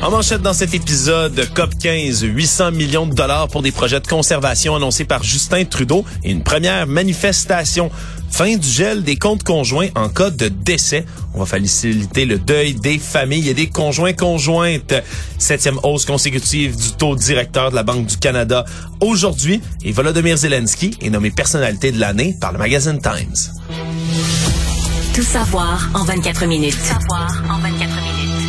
En manchette dans cet épisode, COP 15, 800 millions de dollars pour des projets de conservation annoncés par Justin Trudeau et une première manifestation. Fin du gel des comptes conjoints en cas de décès. On va faciliter le deuil des familles et des conjoints conjointes. Septième hausse consécutive du taux directeur de la Banque du Canada aujourd'hui. Et Volodymyr Zelensky est nommé personnalité de l'année par le magazine Times. Tout savoir en 24 minutes. Tout savoir en 24 minutes.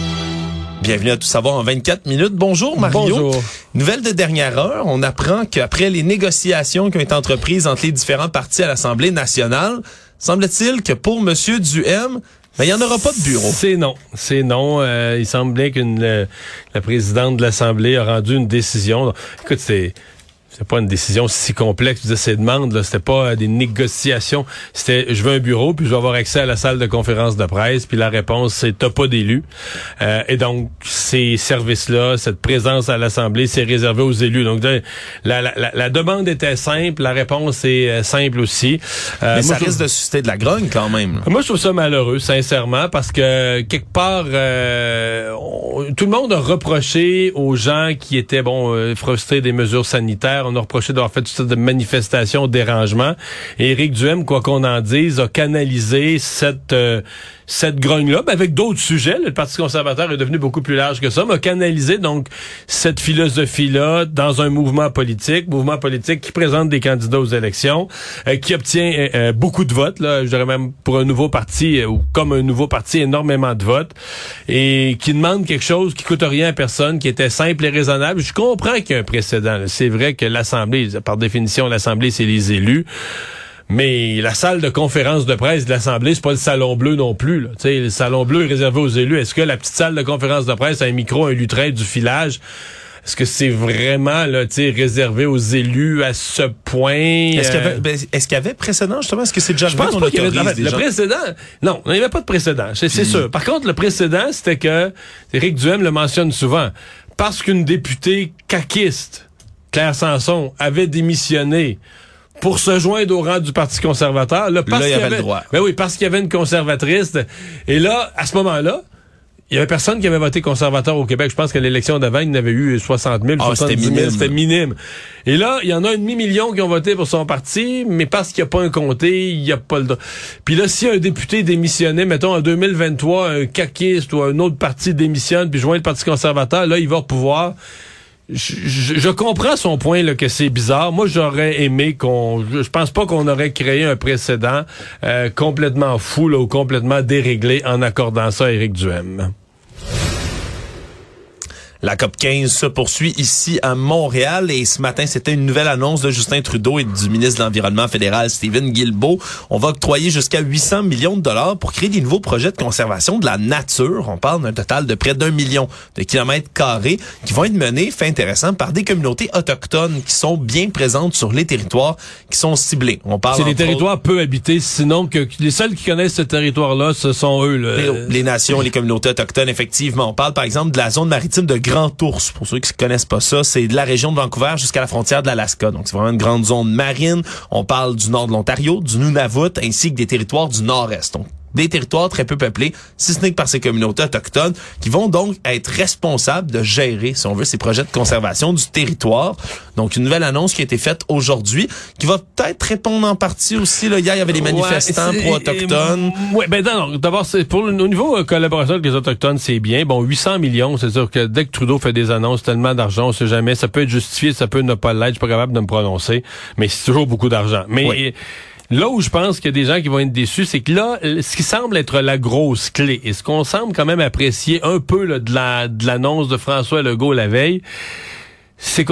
Bienvenue à Tout savoir en 24 minutes. Bonjour Mario. Bonjour. Nouvelle de dernière heure, on apprend qu'après les négociations qui ont été entreprises entre les différents partis à l'Assemblée nationale, semble-t-il que pour Monsieur Duhem, ben, il n'y en aura pas de bureau. C'est non. C'est non. Euh, il semblait que la présidente de l'Assemblée a rendu une décision. Écoute, c'est c'est pas une décision si complexe de ces demandes. Là, c'était pas euh, des négociations. C'était je veux un bureau puis je veux avoir accès à la salle de conférence de presse. Puis la réponse c'est t'as pas d'élu. Euh, et donc ces services-là, cette présence à l'Assemblée, c'est réservé aux élus. Donc la, la, la, demande était simple, la réponse est euh, simple aussi. Euh, Mais ça risque de susciter de la grogne quand même. Moi je trouve ça malheureux, sincèrement, parce que quelque part tout le monde a reproché aux gens qui étaient bon frustrés des mesures sanitaires on a reproché d'avoir fait toutes sortes de manifestations, dérangements. Et Éric Duhem, quoi qu'on en dise, a canalisé cette euh, cette grogne-là, ben avec d'autres sujets. Le Parti conservateur est devenu beaucoup plus large que ça, mais a canalisé donc cette philosophie-là dans un mouvement politique, mouvement politique qui présente des candidats aux élections, euh, qui obtient euh, beaucoup de votes, là, je dirais même pour un nouveau parti, ou comme un nouveau parti, énormément de votes, et qui demande quelque chose qui coûte rien à personne, qui était simple et raisonnable. Je comprends qu'il y a un précédent. C'est vrai que l'Assemblée, par définition, l'Assemblée, c'est les élus. Mais la salle de conférence de presse de l'Assemblée, c'est pas le salon bleu non plus. Là. le salon bleu est réservé aux élus. Est-ce que la petite salle de conférence de presse a un micro, un lutrin, du filage? Est-ce que c'est vraiment là, réservé aux élus à ce point? Est-ce qu'il y, avait, ben, y avait précédent, justement? Est-ce que c'est déjà Je pense pas qu'il y avait, le précédent. Non, il n'y avait pas de précédent. C'est, sûr. Par contre, le précédent, c'était que, Éric Duhem le mentionne souvent, parce qu'une députée caquiste, Claire Sanson, avait démissionné pour se joindre au rang du Parti conservateur. Là, parce là, il y avait, le droit. Ben oui, parce qu'il y avait une conservatrice. Et là, à ce moment-là, il y avait personne qui avait voté conservateur au Québec. Je pense qu'à l'élection d'avant, il y avait eu 60 000, 70 000. C'était minime. Et là, il y en a un demi-million qui ont voté pour son parti, mais parce qu'il n'y a pas un comté, il n'y a pas le... Puis là, si un député démissionnait, mettons, en 2023, un caquiste ou un autre parti démissionne, puis joint le Parti conservateur, là, il va pouvoir je, comprends son point là, que c'est bizarre. Moi, j'aurais aimé qu'on. Je pense pas qu'on aurait créé un précédent euh, complètement fou ou complètement déréglé en accordant ça à Éric Duhem. La COP 15 se poursuit ici à Montréal et ce matin, c'était une nouvelle annonce de Justin Trudeau et du ministre de l'Environnement fédéral, Stephen Guilbeault. On va octroyer jusqu'à 800 millions de dollars pour créer des nouveaux projets de conservation de la nature. On parle d'un total de près d'un million de kilomètres carrés qui vont être menés, fait intéressant, par des communautés autochtones qui sont bien présentes sur les territoires qui sont ciblés. On parle C'est des territoires peu habités, sinon que les seuls qui connaissent ce territoire-là, ce sont eux. Les, les, nations, les communautés autochtones, effectivement. On parle par exemple de la zone maritime de Grand Ours. Pour ceux qui ne connaissent pas ça, c'est de la région de Vancouver jusqu'à la frontière de l'Alaska. Donc, c'est vraiment une grande zone marine. On parle du nord de l'Ontario, du Nunavut, ainsi que des territoires du nord-est. Des territoires très peu peuplés, si ce n'est que par ces communautés autochtones, qui vont donc être responsables de gérer, si on veut, ces projets de conservation du territoire. Donc, une nouvelle annonce qui a été faite aujourd'hui, qui va peut-être répondre en partie aussi. Là, hier, il y avait des manifestants pro-autochtones. Oui, ben non, d'abord, pour le, au niveau euh, collaboration avec les autochtones, c'est bien. Bon, 800 millions, c'est-à-dire que dès que Trudeau fait des annonces, tellement d'argent, on sait jamais, ça peut être justifié, ça peut ne pas l'être, je suis pas capable de me prononcer, mais c'est toujours beaucoup d'argent. Mais... Là où je pense qu'il y a des gens qui vont être déçus, c'est que là, ce qui semble être la grosse clé, et ce qu'on semble quand même apprécier un peu de l'annonce de, de François Legault la veille, c'est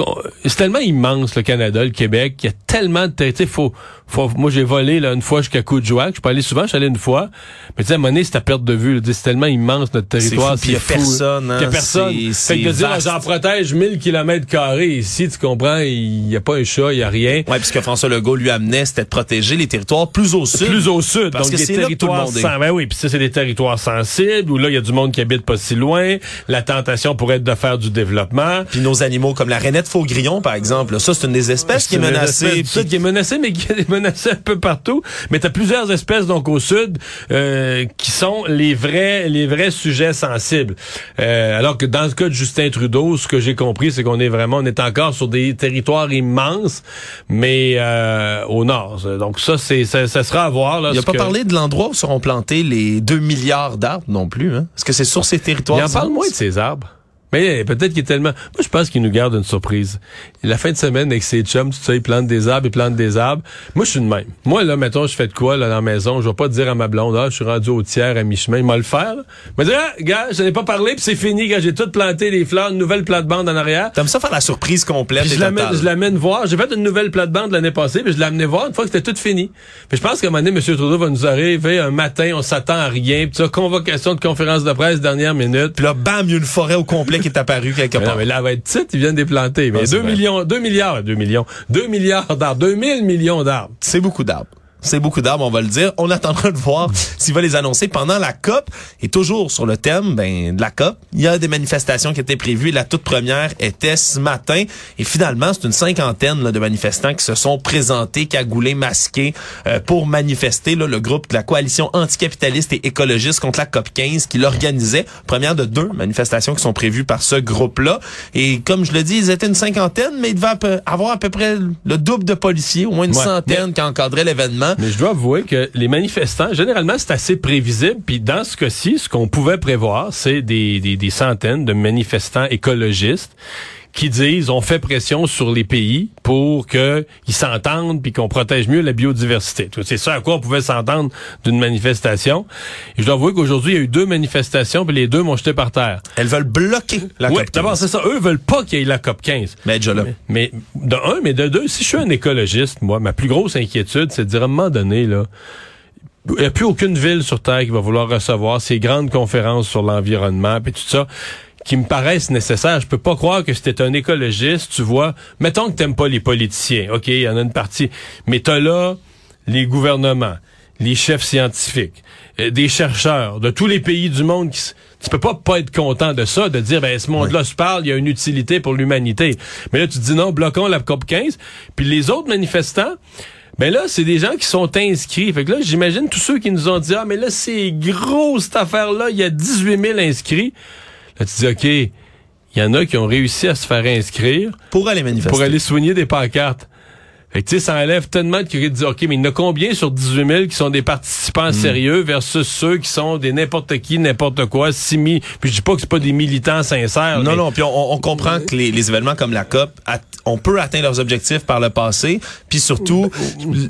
c'est tellement immense le Canada, le Québec, il y a tellement de territoires. Faut, faut, moi j'ai volé là une fois jusqu'à Coudjouac, je suis pas allé souvent, je suis allé une fois. Mais tu sais à un moment donné, c'est à perte de vue. là. C'est tellement immense notre territoire, puis il y a personne, hein. Y a personne. C'est- Fait que de c'est dire j'en protège 1000 kilomètres carrés ici, tu comprends, il y a pas un chat, il y a rien. Ouais, puisque François Legault lui amenait, c'était de protéger les territoires plus au sud. Plus au sud, Parce donc que des c'est là que tout le territoires monde est. sen- ben oui, puis ça c'est des territoires sensibles où là il y a du monde qui habite pas si loin, la tentation pourrait être de faire du développement. Puis nos animaux comme la rainette faux-grillon, par exemple, là, ça, c'est une des espèces qui est menacée. espèce puis- qui est menacée, mais qui est menacée un peu partout. Mais tu as plusieurs espèces donc au sud euh, qui sont les vrais les vrais sujets sensibles. Euh, alors que dans le cas de Justin Trudeau, ce que j'ai compris, c'est qu'on est vraiment on est encore sur des territoires immenses, mais euh, au nord. Donc ça c'est ça, ça sera à voir. Là, Il n'a pas que- parlé de l'endroit où seront plantés les 2 milliards d'arbres non plus. Hein? Est-ce que c'est sur ces territoires? Il en parle moins de ces arbres. Mais peut-être qu'il est tellement... Moi, je pense qu'il nous garde une surprise. La fin de semaine, avec ses chums, tout ça, il plante des arbres, il plante des arbres. Moi, je suis de même. Moi, là, mettons, je fais de quoi, là, dans la maison? Je vais pas dire à ma blonde, ah, je suis rendu au tiers, à mi-chemin. Il m'a le faire, là. Il m'a dit, ah, gars, je n'ai pas parlé, puis c'est fini, gars, j'ai tout planté les fleurs, une nouvelle plate-bande en arrière. T'aimes ça faire la surprise complète Puis je l'amène, je l'amène voir. J'ai fait une nouvelle plate-bande l'année passée, puis je amené voir une fois que c'était tout fini. Puis je pense qu'à un moment donné, M. Trudeau va nous arriver un matin, on s'attend à rien, puis ça, convocation de conférence de presse, dernière minute. Puis là, bam, il y a une forêt au complet qui est apparue quelque Mais part. non, mais là, va être petite, ils viennent des planter. Mais Ah, c'est 2 vrai. millions, 2 milliards, 2 millions, 2 milliards d'arbres, 2000 millions d'arbres. C'est beaucoup d'arbres. C'est beaucoup d'arbres, on va le dire. On attendra de voir s'il va les annoncer pendant la COP. Et toujours sur le thème ben, de la COP, il y a des manifestations qui étaient prévues. La toute première était ce matin. Et finalement, c'est une cinquantaine là, de manifestants qui se sont présentés, cagoulés, masqués, euh, pour manifester. Là, le groupe de la coalition anticapitaliste et écologiste contre la COP 15 qui l'organisait. Première de deux manifestations qui sont prévues par ce groupe-là. Et comme je le dis, ils étaient une cinquantaine, mais il devait à peu- avoir à peu près le double de policiers, au moins une Ouais. centaine qui encadraient l'événement. Mais je dois avouer que les manifestants, généralement, c'est assez prévisible. Puis dans ce cas-ci, ce qu'on pouvait prévoir, c'est des, des, des centaines de manifestants écologistes qui disent on fait pression sur les pays pour qu'ils s'entendent puis qu'on protège mieux la biodiversité. C'est ça à quoi on pouvait s'entendre d'une manifestation. Et je dois avouer qu'aujourd'hui, il y a eu deux manifestations puis les deux m'ont jeté par terre. Elles veulent bloquer la COP 15. d'abord, c'est ça. Eux veulent pas qu'il y ait la COP 15. Mais déjà là. Mais de un, mais de deux, si je suis un écologiste, moi, ma plus grosse inquiétude, c'est de dire à un moment donné, là, il n'y a plus aucune ville sur Terre qui va vouloir recevoir ces grandes conférences sur l'environnement et tout ça qui me paraissent nécessaires. Je peux pas croire que si t'es un écologiste, tu vois, mettons que t'aimes pas les politiciens, ok, il y en a une partie, mais t'as là les gouvernements, les chefs scientifiques, euh, des chercheurs de tous les pays du monde qui tu peux pas pas être content de ça, de dire ben ce monde-là se parle, il y a une utilité pour l'humanité. Mais là tu te dis non, bloquons la COP 15. Puis les autres manifestants, ben là c'est des gens qui sont inscrits. Fait que là j'imagine tous ceux qui nous ont dit ah mais là c'est gros cette affaire-là, il y a 18 000 inscrits. Là tu dis ok, il y en a qui ont réussi à se faire inscrire Pour aller manifester. pour aller soigner des pancartes. Fait que, tu sais, ça enlève tellement de curiosité de dire, OK, mais il y en a combien sur 18 000 qui sont des participants sérieux versus ceux qui sont des n'importe qui, n'importe quoi, simi. Puis je dis pas que c'est pas des militants sincères. Non, mais- non, puis on, on comprend que les, les événements comme la COP, on peut atteindre leurs objectifs par le passé, puis surtout,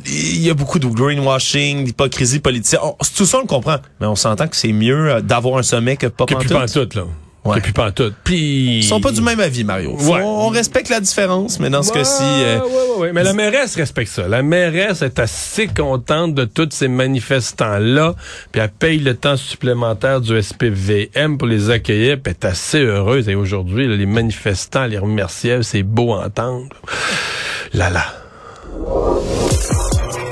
il y a beaucoup de greenwashing, d'hypocrisie politique. On- tout ça, on le comprend, mais on s'entend que c'est mieux euh, d'avoir un sommet que pas Que plus pantoute. pantoute, là. Ouais. Plus pantoute. Puis... Ils sont pas du même avis, Mario. Ouais. On respecte la différence, mais dans ce Ouais, cas-ci... euh, ouais, ouais, ouais. Mais la mairesse respecte ça. La mairesse est assez contente de tous ces manifestants-là, puis elle paye le temps supplémentaire du SPVM pour les accueillir, puis elle est assez heureuse. Et aujourd'hui, les manifestants les remerciaient, c'est beau à entendre. Là, là.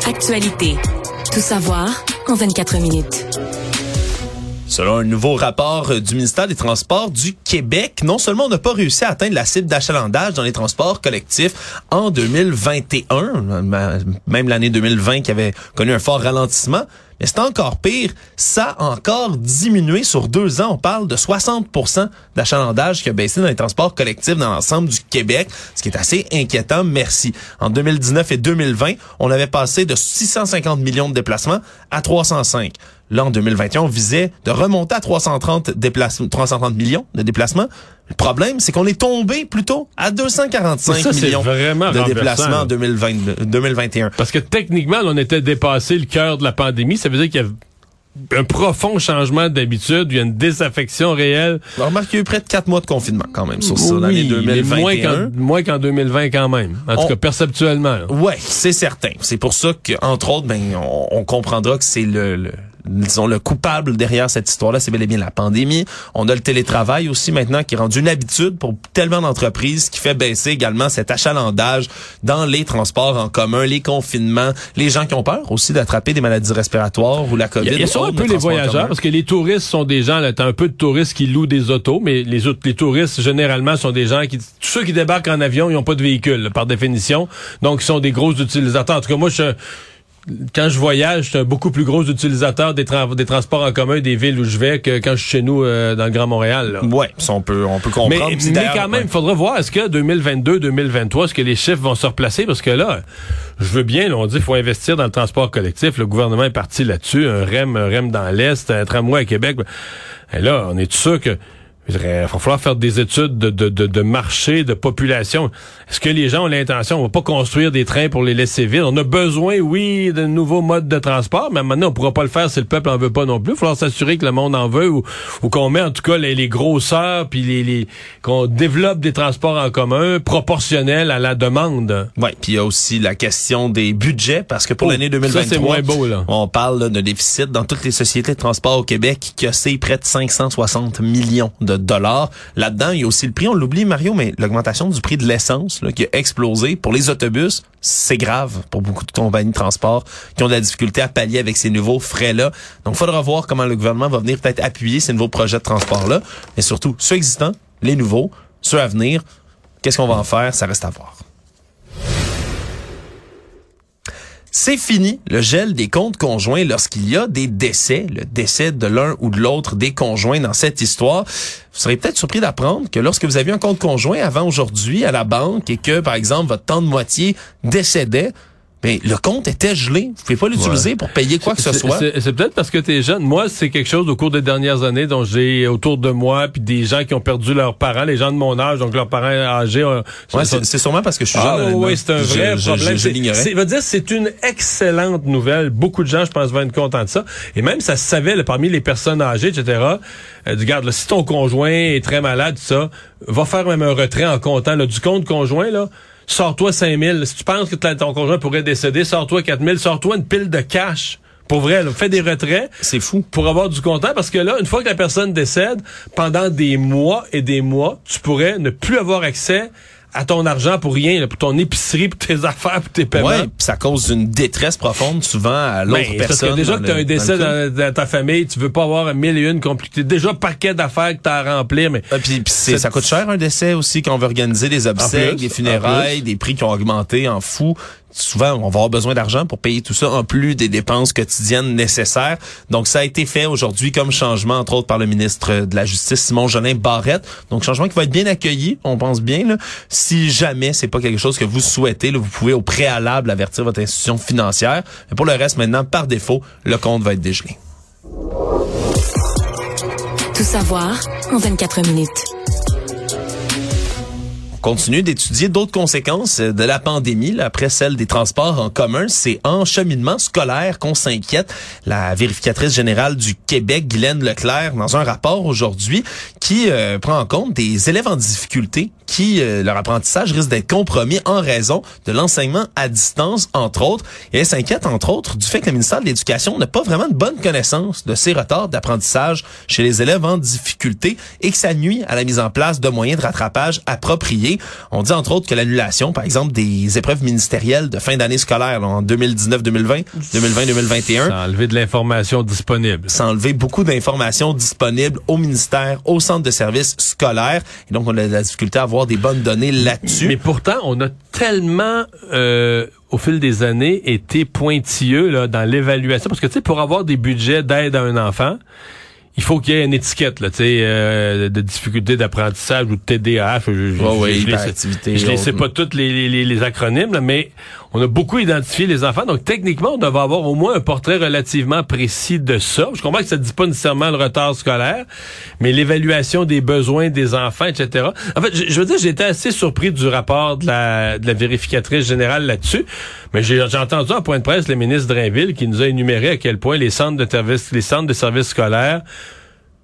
Actualité. Tout savoir en 24 minutes. Selon un nouveau rapport euh, du ministère des Transports du Québec, non seulement on n'a pas réussi à atteindre la cible d'achalandage dans les transports collectifs en 2021, ma- même l'année 2020 qui avait connu un fort ralentissement, mais c'est encore pire, ça a encore diminué sur deux ans. On parle de 60% d'achalandage qui a baissé dans les transports collectifs dans l'ensemble du Québec, ce qui est assez inquiétant. Merci. En 2019 et 2020, on avait passé de 650 millions de déplacements à 305. Là, en 2021, on visait de remonter à 330, déplacements, 330 millions de déplacements. Le problème, c'est qu'on est tombé plutôt à 245 Ça, c'est millions de déplacements là. en 2020, 2021. Parce que techniquement, on était dépassé le cœur de la pandémie. Ça veut dire qu'il y avait un profond changement d'habitude, il y a une désaffection réelle. Alors, remarque, il y a eu près de quatre mois de confinement quand même sur ça, Oui, 2021. mais moins qu'en, moins qu'en 2020 quand même. En tout On- cas, perceptuellement. là. Ouais, c'est certain. C'est pour ça que, entre autres, ben, on, on comprendra que c'est le, le- disons, le coupable derrière cette histoire-là, c'est bel et bien la pandémie. On a le télétravail aussi maintenant qui est rendu une habitude pour tellement d'entreprises qui fait baisser également cet achalandage dans les transports en commun, les confinements, les gens qui ont peur aussi d'attraper des maladies respiratoires ou la COVID. il y a ça un peu les voyageurs, parce que les touristes sont des gens, là, t'as un peu de touristes qui louent des autos, mais les autres, les touristes, généralement, sont des gens qui, tous ceux qui débarquent en avion, ils n'ont pas de véhicule, là, par définition. Donc, ils sont des gros utilisateurs. En tout cas, moi, je, quand je voyage, je suis un beaucoup plus gros utilisateur des, tra- des transports en commun des villes où je vais que quand je suis chez nous euh, dans le Grand Montréal. là. Ouais, ça, on peut, on peut Mais, comprendre. Mais d'ailleurs, quand même, il ouais. faudra voir, est-ce que 2022, 2023, est-ce que les chiffres vont se replacer? Parce que là, je veux bien, là, on dit qu'il faut investir dans le transport collectif. Le gouvernement est parti là-dessus. Un REM, un REM dans l'Est, un tramway à Québec. Et là, on est sûr que il va falloir faire des études de, de, de, de marché, de population. Est-ce que les gens ont l'intention, on va pas construire des trains pour les laisser vides? On a besoin, oui, de nouveaux modes de transport, mais maintenant, on pourra pas le faire si le peuple en veut pas non plus. Il va falloir s'assurer que le monde en veut ou, ou qu'on met en tout cas les, les grosseurs puis les, les qu'on développe des transports en commun proportionnels à la demande. Ouais, puis il y a aussi la question des budgets parce que pour Oh, l'année ça, 2023, c'est moins beau, là. on parle là, de déficit dans toutes les sociétés de transport au Québec qui a près de 560 millions de dollars. Là-dedans, il y a aussi le prix, on l'oublie Mario, mais l'augmentation du prix de l'essence qui a explosé pour les autobus, c'est grave pour beaucoup de compagnies de transport qui ont de la difficulté à pallier avec ces nouveaux frais-là. Donc, il faudra voir comment le gouvernement va venir peut-être appuyer ces nouveaux projets de transport-là, mais surtout ceux existants, les nouveaux, ceux à venir. Qu'est-ce qu'on va en faire? Ça reste à voir. C'est fini le gel des comptes conjoints lorsqu'il y a des décès, le décès de l'un ou de l'autre des conjoints dans cette histoire. Vous serez peut-être surpris d'apprendre que lorsque vous aviez un compte conjoint avant aujourd'hui à la banque et que, par exemple, votre temps de moitié décédait, mais le compte était gelé. Vous pouvez pas l'utiliser pour payer quoi que ce soit. C'est peut-être parce que tu es jeune. Moi, c'est quelque chose au cours des dernières années dont j'ai autour de moi, puis des gens qui ont perdu leurs parents, les gens de mon âge, donc leurs parents âgés. euh, Ouais, c'est sûrement parce que je suis Ah jeune. oui, c'est un vrai je- problème. Je, je veut dire c'est une excellente nouvelle. Beaucoup de gens, je pense, vont être contents de ça. Et même ça se savait là, parmi les personnes âgées, etc. Euh, du garde, là, si ton conjoint est très malade, ça, va faire même un retrait en comptant là, du compte conjoint là. Sors-toi 5000. Si tu penses que ton conjoint pourrait décéder, sors-toi 4000. Sors-toi une pile de cash. Pour vrai, là, fais des retraits C'est fou. pour avoir du comptant parce que là, une fois que la personne décède, pendant des mois et des mois, tu pourrais ne plus avoir accès à ton argent pour rien, là, pour ton épicerie, pour tes affaires, pour tes paiements. Ouais, puis ça cause une détresse profonde souvent à l'autre Ben, parce personne. que déjà que tu as un décès dans ta famille, tu veux pas avoir un mille et une compliqué. Déjà, paquet d'affaires que tu as à remplir, mais Ah, puis, ça coûte cher un décès aussi quand on veut organiser des obsèques, plus, des funérailles, des prix qui ont augmenté en fou. Souvent, on va avoir besoin d'argent pour payer tout ça en plus des dépenses quotidiennes nécessaires. Donc, ça a été fait aujourd'hui comme changement, entre autres par le ministre de la Justice, Simon Jolin Barrette. Donc, changement qui va être bien accueilli, on pense bien. Si jamais c'est pas quelque chose que vous souhaitez, vous pouvez au préalable avertir votre institution financière. Mais pour le reste, maintenant, par défaut, le compte va être dégelé. Tout savoir en 24 minutes. On continue d'étudier d'autres conséquences de la pandémie là, après celle des transports en commun. C'est en cheminement scolaire qu'on s'inquiète. La vérificatrice générale du Québec, Guylaine Leclerc, dans un rapport aujourd'hui, qui euh, prend en compte des élèves en difficulté qui, euh, leur apprentissage risque d'être compromis en raison de l'enseignement à distance, entre autres. Et elle s'inquiète, entre autres, du fait que le ministère de l'Éducation n'a pas vraiment de bonne connaissance de ces retards d'apprentissage chez les élèves en difficulté et que ça nuit à la mise en place de moyens de rattrapage appropriés. On dit, entre autres, que l'annulation, par exemple, des épreuves ministérielles de fin d'année scolaire là, en 2019-2020, 2020-2021, ça a enlevé de l'information disponible. enlevé beaucoup d'informations disponibles au ministère, au centre de services scolaires. Et donc, on a de la difficulté à avoir des bonnes données là-dessus. Mais pourtant, on a tellement, euh, au fil des années, été pointilleux là, dans l'évaluation. Parce que, tu sais, pour avoir des budgets d'aide à un enfant, il faut qu'il y ait une étiquette là, tu sais, euh, de difficulté d'apprentissage ou de TDAH. Je, je, les sais- hyperactivité, je les sais autre. pas toutes les, les, les acronymes, là, mais on a beaucoup identifié les enfants. Donc techniquement, on devait avoir au moins un portrait relativement précis de ça. Je comprends que ça ne dit pas nécessairement le retard scolaire, mais l'évaluation des besoins des enfants, etc. En fait, je, je veux dire, j'ai été assez surpris du rapport de la, de la vérificatrice générale là-dessus. Mais j'ai j'ai entendu en point de presse le ministre Drainville qui nous a énuméré à quel point les centres de services, les centres de services scolaires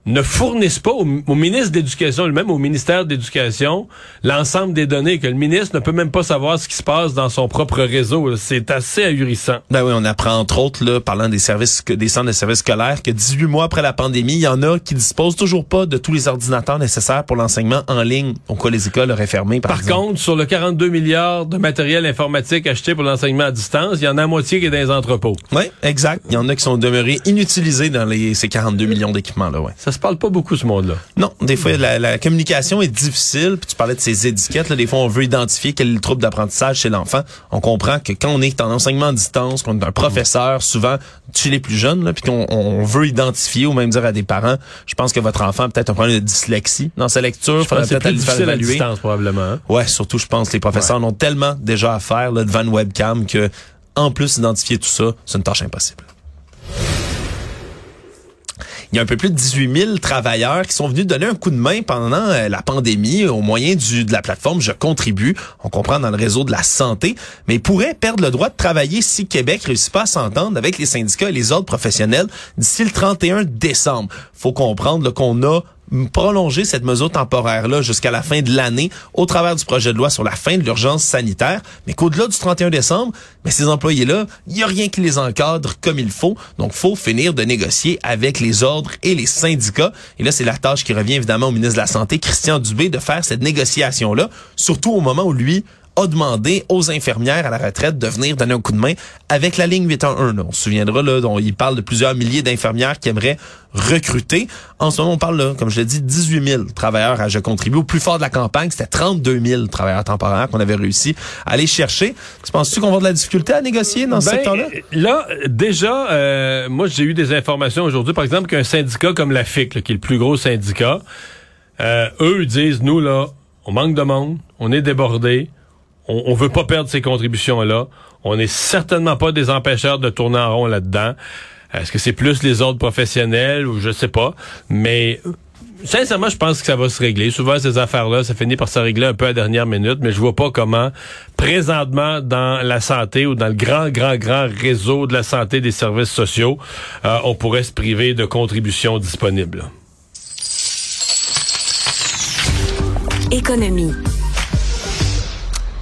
ne fournissent pas au, au ministre d'éducation lui-même, au ministère d'éducation, l'ensemble des données, que le ministre ne peut même pas savoir ce qui se passe dans son propre réseau. C'est assez ahurissant. Ben oui, on apprend entre autres, là, parlant des services, des centres de services scolaires, que 18 mois après la pandémie, il y en a qui disposent toujours pas de tous les ordinateurs nécessaires pour l'enseignement en ligne. Quoi, les écoles auraient fermé, par, Par exemple. contre, sur le 42 milliards de matériel informatique acheté pour l'enseignement à distance, il y en a la moitié qui est dans les entrepôts. Oui, exact. Il y en a qui sont demeurés inutilisés dans les, ces 42 millions d'équipements-là, ouais. Ça se parle pas beaucoup, ce monde-là. Non, des fois, la, la communication est difficile. Puis tu parlais de ces étiquettes. Là, des fois, on veut identifier quel est le trouble d'apprentissage chez l'enfant. On comprend que quand on est en enseignement à distance, qu'on est un professeur, souvent chez les plus jeunes, là, puis qu'on on veut identifier ou même dire à des parents, je pense que votre enfant a peut-être un problème de dyslexie dans sa lecture. Je pense Faudrait peut-être faire difficile à évaluer. distance, probablement. hein. Ouais, surtout, je pense, les professeurs en ont tellement déjà à faire là, devant une webcam que, en plus, identifier tout ça, c'est une tâche impossible. Il y a un peu plus de 18 000 travailleurs qui sont venus donner un coup de main pendant euh, la pandémie au moyen du, de la plateforme Je contribue. On comprend dans le réseau de la santé, mais ils pourraient perdre le droit de travailler si Québec réussit pas à s'entendre avec les syndicats et les autres professionnels d'ici le 31 décembre. Faut comprendre qu'on a prolonger cette mesure temporaire-là jusqu'à la fin de l'année au travers du projet de loi sur la fin de l'urgence sanitaire, mais qu'au-delà du 31 décembre, mais ces employés-là, il n'y a rien qui les encadre comme il faut. Donc, faut finir de négocier avec les ordres et les syndicats. Et là, c'est la tâche qui revient évidemment au ministre de la Santé, Christian Dubé, de faire cette négociation-là, surtout au moment où lui a demandé aux infirmières à la retraite de venir donner un coup de main avec la ligne 811. là. On se souviendra, là, dont il parle de plusieurs milliers d'infirmières qui aimeraient recruter. En ce moment, on parle, là, comme je l'ai dit, 18 000 travailleurs à Je contribue. Au plus fort de la campagne, c'était 32 000 travailleurs temporaires qu'on avait réussi à aller chercher. Tu penses-tu qu'on va avoir de la difficulté à négocier dans ce Ben, secteur-là? Là, déjà, euh, moi, j'ai eu des informations aujourd'hui, par exemple, qu'un syndicat comme la FIC, là, qui est le plus gros syndicat, euh, eux disent, nous, là, on manque de monde, on est débordé, on, on veut pas perdre ces contributions-là, on n'est certainement pas des empêcheurs de tourner en rond là-dedans. Est-ce que c'est plus les autres professionnels ou je sais pas, mais... Sincèrement, je pense que ça va se régler. Souvent, ces affaires-là, ça finit par se régler un peu à la dernière minute, mais je vois pas comment, présentement, dans la santé ou dans le grand, grand, grand réseau de la santé des services sociaux, euh, on pourrait se priver de contributions disponibles. Économie.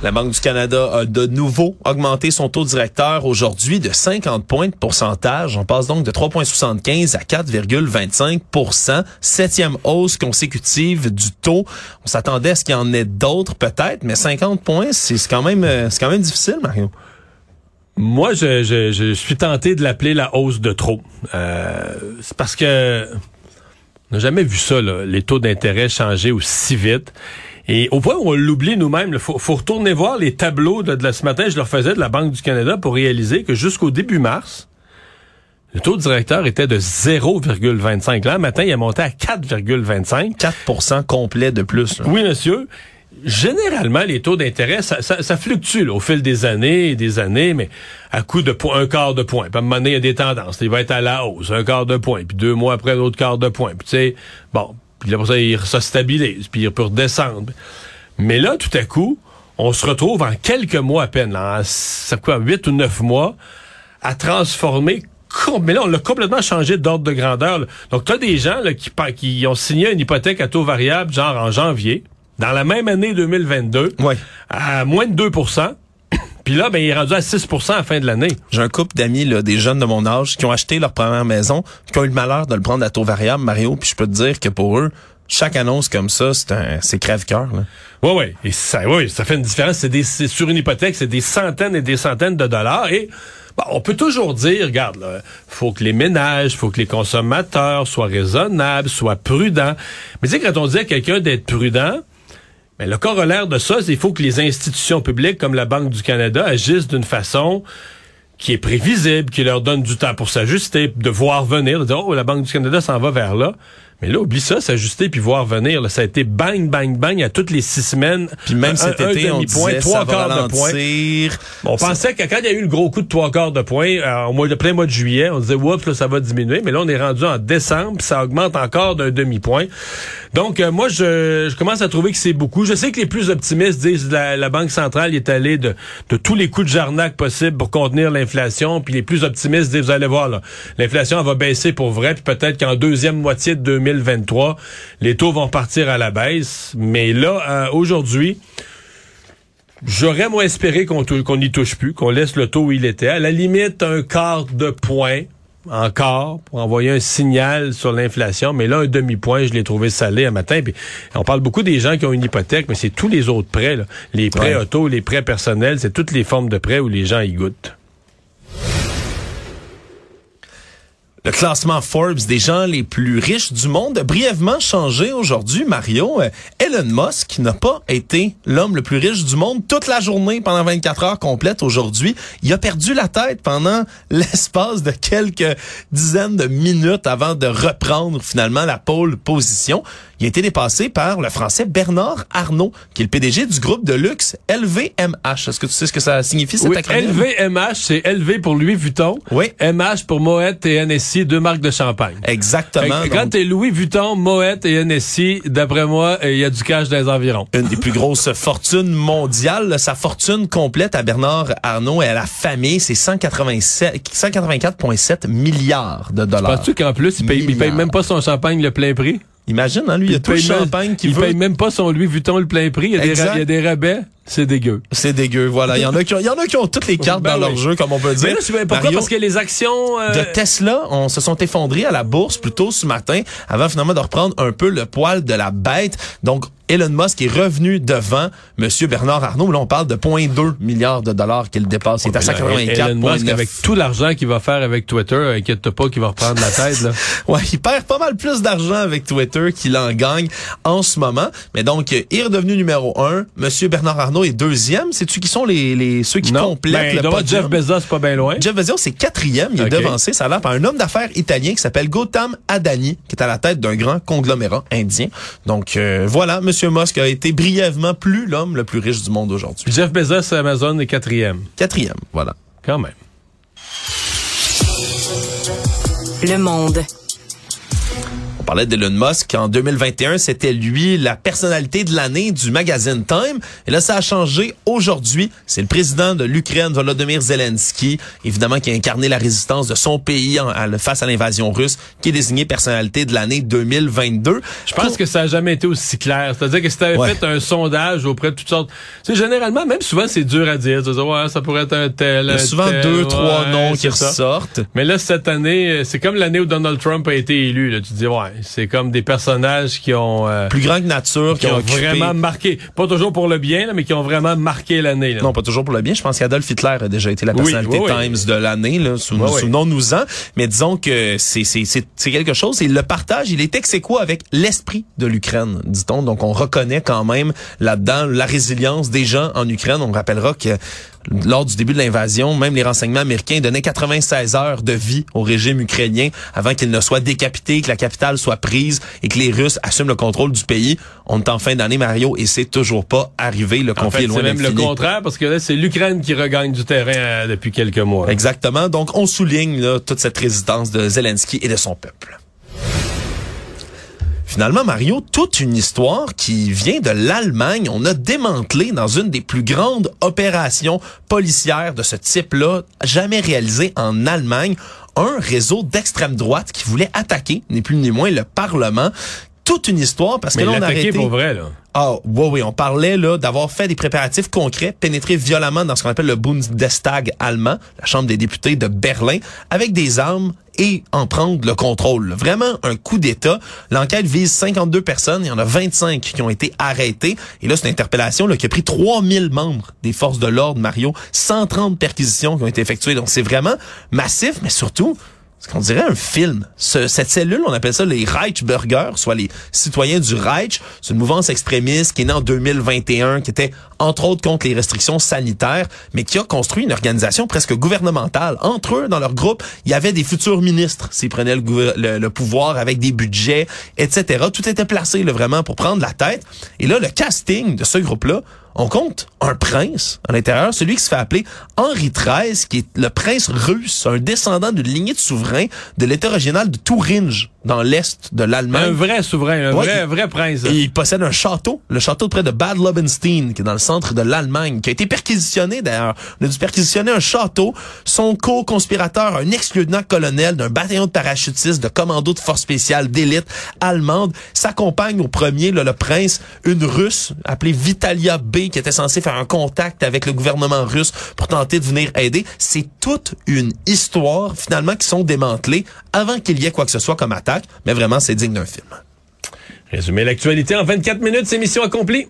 La Banque du Canada a de nouveau augmenté son taux directeur aujourd'hui de 50 points de pourcentage. On passe donc de 3,75 à 4,25% Septième hausse consécutive du taux. On s'attendait à ce qu'il y en ait d'autres peut-être, mais 50 points, c'est quand même euh, c'est quand même difficile, Mario. Moi, je, suis tenté de l'appeler la hausse de trop. Euh, c'est parce que on n'a jamais vu ça, les taux d'intérêt changer aussi vite. Et au point où on l'oublie nous-mêmes, il faut, faut retourner voir les tableaux de, de la- ce matin, je leur faisais de la Banque du Canada pour réaliser que jusqu'au début mars, le taux directeur était de 0,25. Là, matin, il a monté à 4,25. 4% complet de plus. là. Oui, monsieur. Généralement, les taux d'intérêt, ça, ça, ça fluctue là, au fil des années et des années, mais à coup de point, un quart de point. Puis à un moment donné, il y a des tendances. Il va être à la hausse, un quart de point, puis deux mois après, l'autre quart de point. Puis tu sais, bon, puis là, pour ça, il se stabilise, puis il peut redescendre. Mais là, tout à coup, on se retrouve en quelques mois à peine, là, en quoi, huit ou neuf mois, à transformer mais là, on l'a complètement changé d'ordre de grandeur. là. Donc, tu as des gens là, qui, qui ont signé une hypothèque à taux variable, genre en janvier, dans la même année 2022, Ouais. à moins de 2 Puis là, ben, il est rendu à 6% à la fin de l'année. J'ai un couple d'amis, là, des jeunes de mon âge, qui ont acheté leur première maison, qui ont eu le malheur de le prendre à taux variable, Mario, puis je peux te dire que pour eux, chaque annonce comme ça, c'est un, c'est crève-cœur, là. Oui, oui. Et ça, oui, ça fait une différence. C'est des, c'est sur une hypothèque, c'est des centaines et des centaines de dollars. Et bon, on peut toujours dire, regarde, là, faut que les ménages, faut que les consommateurs soient raisonnables, soient prudents. Mais tu sais, quand on dit à quelqu'un d'être prudent, ben, le corollaire de ça, c'est qu'il faut que les institutions publiques comme la Banque du Canada agissent d'une façon qui est prévisible, qui leur donne du temps pour s'ajuster, de voir venir, de dire, oh, la Banque du Canada s'en va vers là. Mais là, oublie ça, s'ajuster puis voir venir. Là, ça a été bang, bang, bang à toutes les six semaines. Puis même Un- cet un été, on disait trois quarts de point. On pensait que quand il y a eu le gros coup de trois quarts de point, euh, au mois de plein mois de juillet, on disait oups, là, ça va diminuer, mais là on est rendu en décembre, puis ça augmente encore d'un demi-point. Donc euh, moi je, je commence à trouver que c'est beaucoup. Je sais que les plus optimistes disent la, la Banque centrale est allée de, de tous les coups de jarnac possibles pour contenir l'inflation, puis les plus optimistes disent vous allez voir là, l'inflation va baisser pour vrai, puis peut-être qu'en deuxième moitié de 2023, les taux vont partir à la baisse, mais là euh, aujourd'hui J'aurais moins espéré qu'on n'y touche plus, qu'on laisse le taux où il était. À la limite, un quart de point encore pour envoyer un signal sur l'inflation. Mais là, un demi-point, je l'ai trouvé salé un matin. Puis on parle beaucoup des gens qui ont une hypothèque, mais c'est tous les autres prêts. là. Les prêts Ouais. auto, les prêts personnels, c'est toutes les formes de prêts où les gens y goûtent. Le classement Forbes des gens les plus riches du monde a brièvement changé aujourd'hui, Mario. Euh, Elon Musk n'a pas été l'homme le plus riche du monde toute la journée pendant 24 heures complètes aujourd'hui. Il a perdu la tête pendant l'espace de quelques dizaines de minutes avant de reprendre finalement la pole position. Il a été dépassé par le français Bernard Arnault, qui est le PDG du groupe de luxe LVMH. Est-ce que tu sais ce que ça signifie cet Oui, acronyme? LVMH, c'est LV pour Louis Vuitton. Oui. MH pour Moet et NSI, deux marques de champagne. Exactement. Fait Quand Donc, t'es Louis Vuitton, Moet et NSI, d'après moi, il y a du cash dans les environs. une des plus grosses fortunes mondiales. Sa fortune complète à Bernard Arnault et à la famille, c'est 187 184,7 milliards de dollars. Penses-tu qu'en plus, il paye, il paye même pas son champagne le plein prix? Imagine, hein, lui, il, y a tout le champagne qu'il il veut. paye même pas son Louis Vuitton le plein prix. Il y a, des, Exact. ra- il y a des rabais. C'est dégueu. C'est dégueu, voilà. Il y en a qui ont, il y en a qui ont toutes les cartes Ben dans leur jeu, comme on peut dire. Mais là, je sais pas pourquoi? Mario, Parce que les actions... euh, de Tesla, on se sont effondrés à la bourse plus tôt ce matin, avant finalement de reprendre un peu le poil de la bête. Donc, Elon Musk est revenu devant Monsieur Bernard Arnault. Là, on parle de 0,2 milliards de dollars qu'il dépasse. Il est à Elon Musk, 184,9. avec tout l'argent qu'il va faire avec Twitter, inquiète-toi pas qu'il va reprendre la tête. Là. Ouais, il perd pas mal plus d'argent avec Twitter qu'il en gagne en ce moment. Mais donc, il est redevenu numéro un. Monsieur Bernard Arnault est deuxième. C'est-tu qui sont les, les ceux qui non, complètent ben, le podium? Jeff Bezos pas bien loin. Jeff Bezos, c'est quatrième. Il est devancé, ça a l'air, par un homme d'affaires italien qui s'appelle Gautam Adani, qui est à la tête d'un grand conglomérat indien. Donc, euh, voilà, Monsieur Musk a été brièvement plus l'homme le plus riche du monde aujourd'hui. Jeff Bezos, Amazon, est quatrième. Quatrième, voilà. Quand même. Le monde. Parlait d'Elon Musk. En 2021, c'était lui la personnalité de l'année du magazine Time. Et là, ça a changé aujourd'hui. C'est le président de l'Ukraine, Volodymyr Zelensky, évidemment, qui a incarné la résistance de son pays en- face à l'invasion russe, qui est désigné personnalité de l'année 2022. Je pense que ça a jamais été aussi clair. C'est-à-dire que si tu avais Ouais. fait un sondage auprès de toutes sortes... Sais, généralement, même souvent, c'est dur à dire. Tu dis, ouais, ça pourrait être un tel, Il y a souvent tel, deux, ouais, trois noms qui c'est ça. ressortent. Mais là, cette année, c'est comme l'année où Donald Trump a été élu. Là. Tu te dis, ouais, c'est comme des personnages qui ont... euh, Plus grand que nature, qui ont occupé- vraiment marqué, pas toujours pour le bien, là, mais qui ont vraiment marqué l'année. là. Non, pas toujours pour le bien. Je pense qu'Adolf Hitler a déjà été la personnalité oui, oui. Times de l'année. Souvenons-nous-en. Mais disons que c'est c'est c'est c'est quelque chose. Et le partage, il est ex avec l'esprit de l'Ukraine, dit-on. Donc, on reconnaît quand même là-dedans la résilience des gens en Ukraine. On rappellera que lors du début de l'invasion, même les renseignements américains donnaient 96 heures de vie au régime ukrainien avant qu'il ne soit décapité, que la capitale soit prise et que les Russes assument le contrôle du pays. On est en fin d'année, Mario, et c'est toujours pas arrivé. Le En conflit fait, est loin c'est même le contraire, parce que là, c'est l'Ukraine qui regagne du terrain euh, depuis quelques mois. Exactement. Donc, on souligne là, toute cette résistance de Zelensky et de son peuple. Finalement, Mario, toute une histoire qui vient de l'Allemagne. On a démantelé dans une des plus grandes opérations policières de ce type-là, jamais réalisées en Allemagne, un réseau d'extrême droite qui voulait attaquer, ni plus ni moins, le Parlement. Toute une histoire parce Mais que là, on a arrêté... pour vrai, là. Ah, oui, oui, on parlait là d'avoir fait des préparatifs concrets, pénétrer violemment dans ce qu'on appelle le Bundestag allemand, la Chambre des députés de Berlin, avec des armes et en prendre le contrôle. Vraiment un coup d'État. L'enquête vise 52 personnes, il y en a 25 qui ont été arrêtés. Et là, c'est une interpellation là, qui a pris 3000 membres des forces de l'ordre, Mario, 130 perquisitions qui ont été effectuées. Donc, c'est vraiment massif, mais surtout, C'est qu'on dirait un film. Ce- cette cellule, on appelle ça les Reichsbürger, soit les citoyens du Reich. C'est une mouvance extrémiste qui est née en 2021, qui était entre autres contre les restrictions sanitaires, mais qui a construit une organisation presque gouvernementale. Entre eux, dans leur groupe, il y avait des futurs ministres s'ils prenaient le, pouvoir avec des budgets, etc. Tout était placé vraiment pour prendre la tête. Et là, le casting de ce groupe-là, on compte un prince à l'intérieur, celui qui se fait appeler Henri XIII, qui est le prince russe, un descendant d'une lignée de souverains de l'état régional de Thuringe, dans l'est de Un l'Allemagne. vrai souverain, un Ouais, vrai, il- un vrai prince. Et il possède un château, le château près de Bad Lobenstein, qui est dans le centre de l'Allemagne, qui a été perquisitionné d'ailleurs. On a dû perquisitionner un château. Son co-conspirateur, un ex-lieutenant-colonel d'un bataillon de parachutistes de commando de force spéciale d'élite allemande, s'accompagne au premier, là, le prince, une russe appelée Vitalia B, qui était censée faire un contact avec le gouvernement russe pour tenter de venir aider. C'est toute une histoire, finalement, qui sont démantelées avant qu'il y ait quoi que ce soit comme attaque. Mais vraiment, c'est digne d'un film. Résumer l'actualité en 24 minutes, c'est mission accomplie.